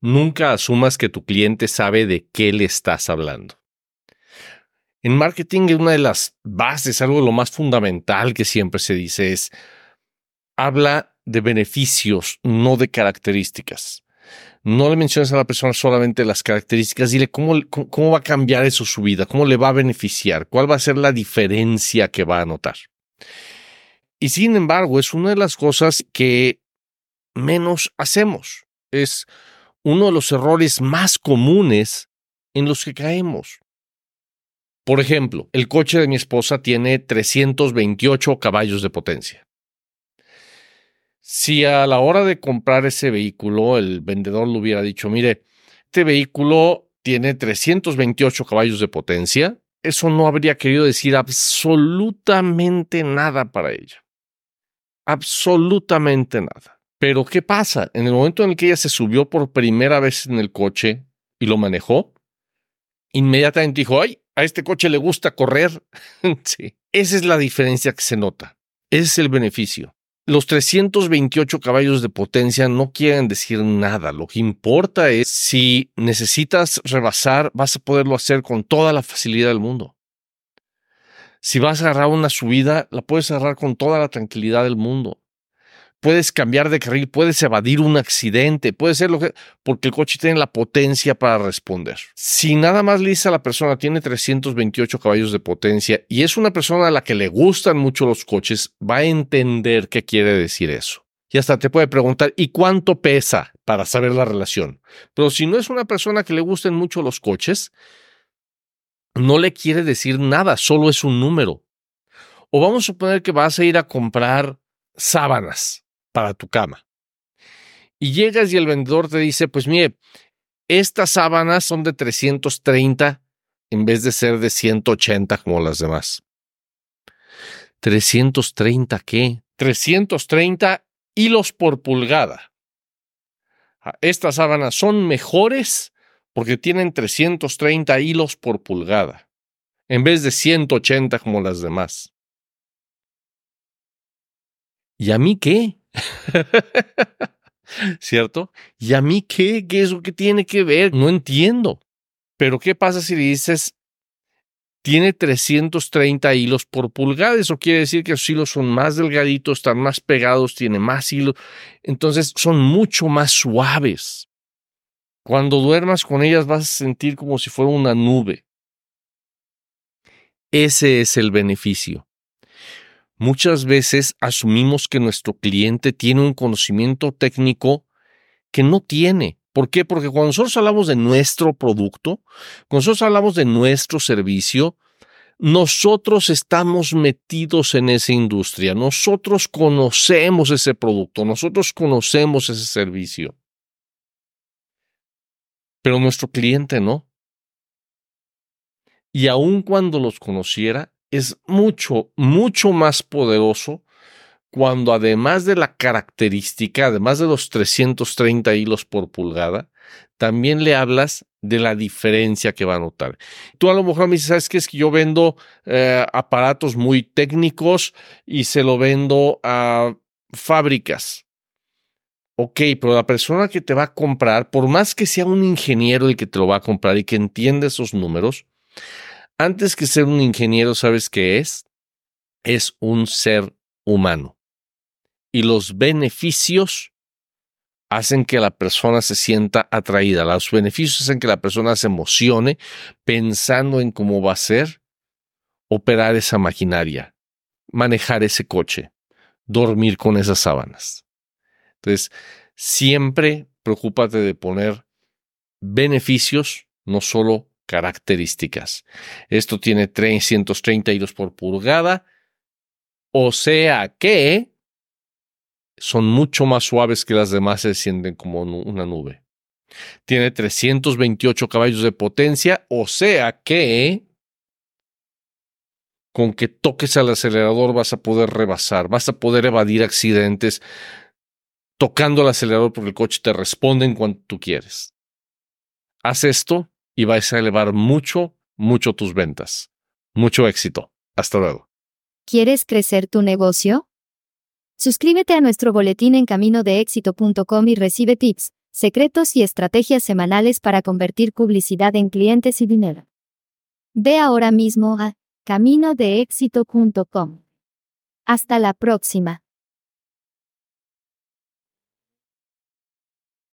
Nunca asumas que tu cliente sabe de qué le estás hablando. En marketing, una de las bases, algo de lo más fundamental que siempre se dice es, habla de beneficios, no de características. No le menciones a la persona solamente las características, dile cómo, cómo va a cambiar eso su vida, cómo le va a beneficiar, cuál va a ser la diferencia que va a notar. Y sin embargo, es una de las cosas que menos hacemos. Es uno de los errores más comunes en los que caemos. Por ejemplo, el coche de mi esposa tiene 328 caballos de potencia. Si a la hora de comprar ese vehículo el vendedor le hubiera dicho, mire, este vehículo tiene 328 caballos de potencia, eso no habría querido decir absolutamente nada para ella. Absolutamente nada. Pero ¿qué pasa? En el momento en el que ella se subió por primera vez en el coche y lo manejó, inmediatamente dijo, ay, a este coche le gusta correr. sí. Esa es la diferencia que se nota. Ese es el beneficio. Los 328 caballos de potencia no quieren decir nada. Lo que importa es si necesitas rebasar, vas a poderlo hacer con toda la facilidad del mundo. Si vas a agarrar una subida, la puedes agarrar con toda la tranquilidad del mundo puedes cambiar de carril, puedes evadir un accidente, puede ser lo que, porque el coche tiene la potencia para responder. Si nada más le dice a la persona tiene 328 caballos de potencia y es una persona a la que le gustan mucho los coches, va a entender qué quiere decir eso. Y hasta te puede preguntar, ¿y cuánto pesa? para saber la relación. Pero si no es una persona que le gusten mucho los coches, no le quiere decir nada, solo es un número. O vamos a suponer que vas a ir a comprar sábanas para tu cama. Y llegas y el vendedor te dice, pues mire, estas sábanas son de 330 en vez de ser de 180 como las demás. ¿330 qué? 330 hilos por pulgada. Ah, estas sábanas son mejores porque tienen 330 hilos por pulgada, en vez de 180 como las demás. ¿Y a mí qué? ¿Cierto? ¿Y a mí qué? ¿Qué es lo que tiene que ver? No entiendo. Pero ¿qué pasa si le dices, tiene 330 hilos por pulgada? Eso quiere decir que los hilos son más delgaditos, están más pegados, tiene más hilos. Entonces son mucho más suaves. Cuando duermas con ellas vas a sentir como si fuera una nube. Ese es el beneficio. Muchas veces asumimos que nuestro cliente tiene un conocimiento técnico que no tiene. ¿Por qué? Porque cuando nosotros hablamos de nuestro producto, cuando nosotros hablamos de nuestro servicio, nosotros estamos metidos en esa industria, nosotros conocemos ese producto, nosotros conocemos ese servicio. Pero nuestro cliente no. Y aun cuando los conociera, es mucho, mucho más poderoso cuando además de la característica, además de los 330 hilos por pulgada, también le hablas de la diferencia que va a notar. Tú a lo mejor me dices, ¿sabes qué? Es que yo vendo eh, aparatos muy técnicos y se lo vendo a fábricas. Ok, pero la persona que te va a comprar, por más que sea un ingeniero el que te lo va a comprar y que entienda esos números, antes que ser un ingeniero, ¿sabes qué es? Es un ser humano. Y los beneficios hacen que la persona se sienta atraída. Los beneficios hacen que la persona se emocione pensando en cómo va a ser operar esa maquinaria, manejar ese coche, dormir con esas sábanas. Entonces, siempre preocúpate de poner beneficios, no solo características. Esto tiene 332 por pulgada, o sea que son mucho más suaves que las demás, se sienten como una nube. Tiene 328 caballos de potencia, o sea que con que toques al acelerador vas a poder rebasar, vas a poder evadir accidentes tocando el acelerador porque el coche te responde en cuanto tú quieres. Haz esto y vais a elevar mucho, mucho tus ventas. Mucho éxito. Hasta luego. ¿Quieres crecer tu negocio? Suscríbete a nuestro boletín en caminodeéxito.com y recibe tips secretos y estrategias semanales para convertir publicidad en clientes y dinero. Ve ahora mismo a caminodeexito.com. Hasta la próxima.